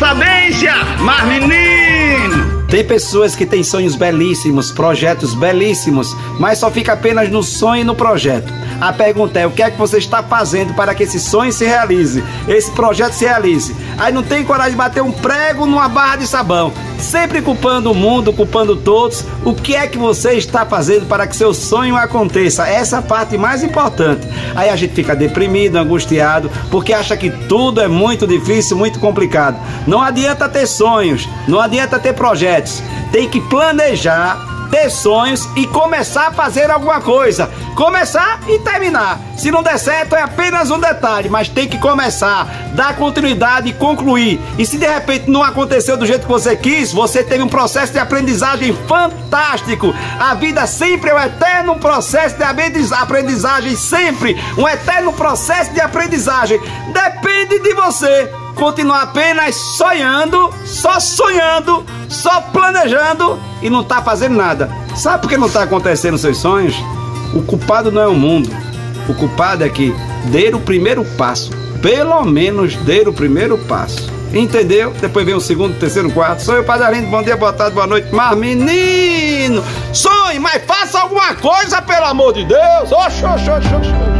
sabência, mas menino! Tem pessoas que têm sonhos belíssimos, projetos belíssimos, mas só fica apenas no sonho e no projeto. A pergunta é: o que é que você está fazendo para que esse sonho se realize, esse projeto se realize? Aí não tem coragem de bater um prego numa barra de sabão sempre culpando o mundo, culpando todos. O que é que você está fazendo para que seu sonho aconteça? Essa é a parte mais importante. Aí a gente fica deprimido, angustiado, porque acha que tudo é muito difícil, muito complicado. Não adianta ter sonhos, não adianta ter projetos. Tem que planejar ter sonhos e começar a fazer alguma coisa. Começar e terminar. Se não der certo, é apenas um detalhe, mas tem que começar, dar continuidade e concluir. E se de repente não aconteceu do jeito que você quis, você teve um processo de aprendizagem fantástico. A vida sempre é um eterno processo de aprendizagem, sempre um eterno processo de aprendizagem. Depende de você continuar apenas sonhando, só sonhando, só planejando e não tá fazendo nada. Sabe por que não tá acontecendo seus sonhos? O culpado não é o mundo. O culpado é que dê o primeiro passo. Pelo menos dê o primeiro passo. Entendeu? Depois vem o segundo, terceiro, quarto. Sou eu, Padre Arlindo. Bom dia, boa tarde, boa noite. Mas, menino, sonhe, mas faça alguma coisa, pelo amor de Deus. Oxe, oxe, oxe, oxe.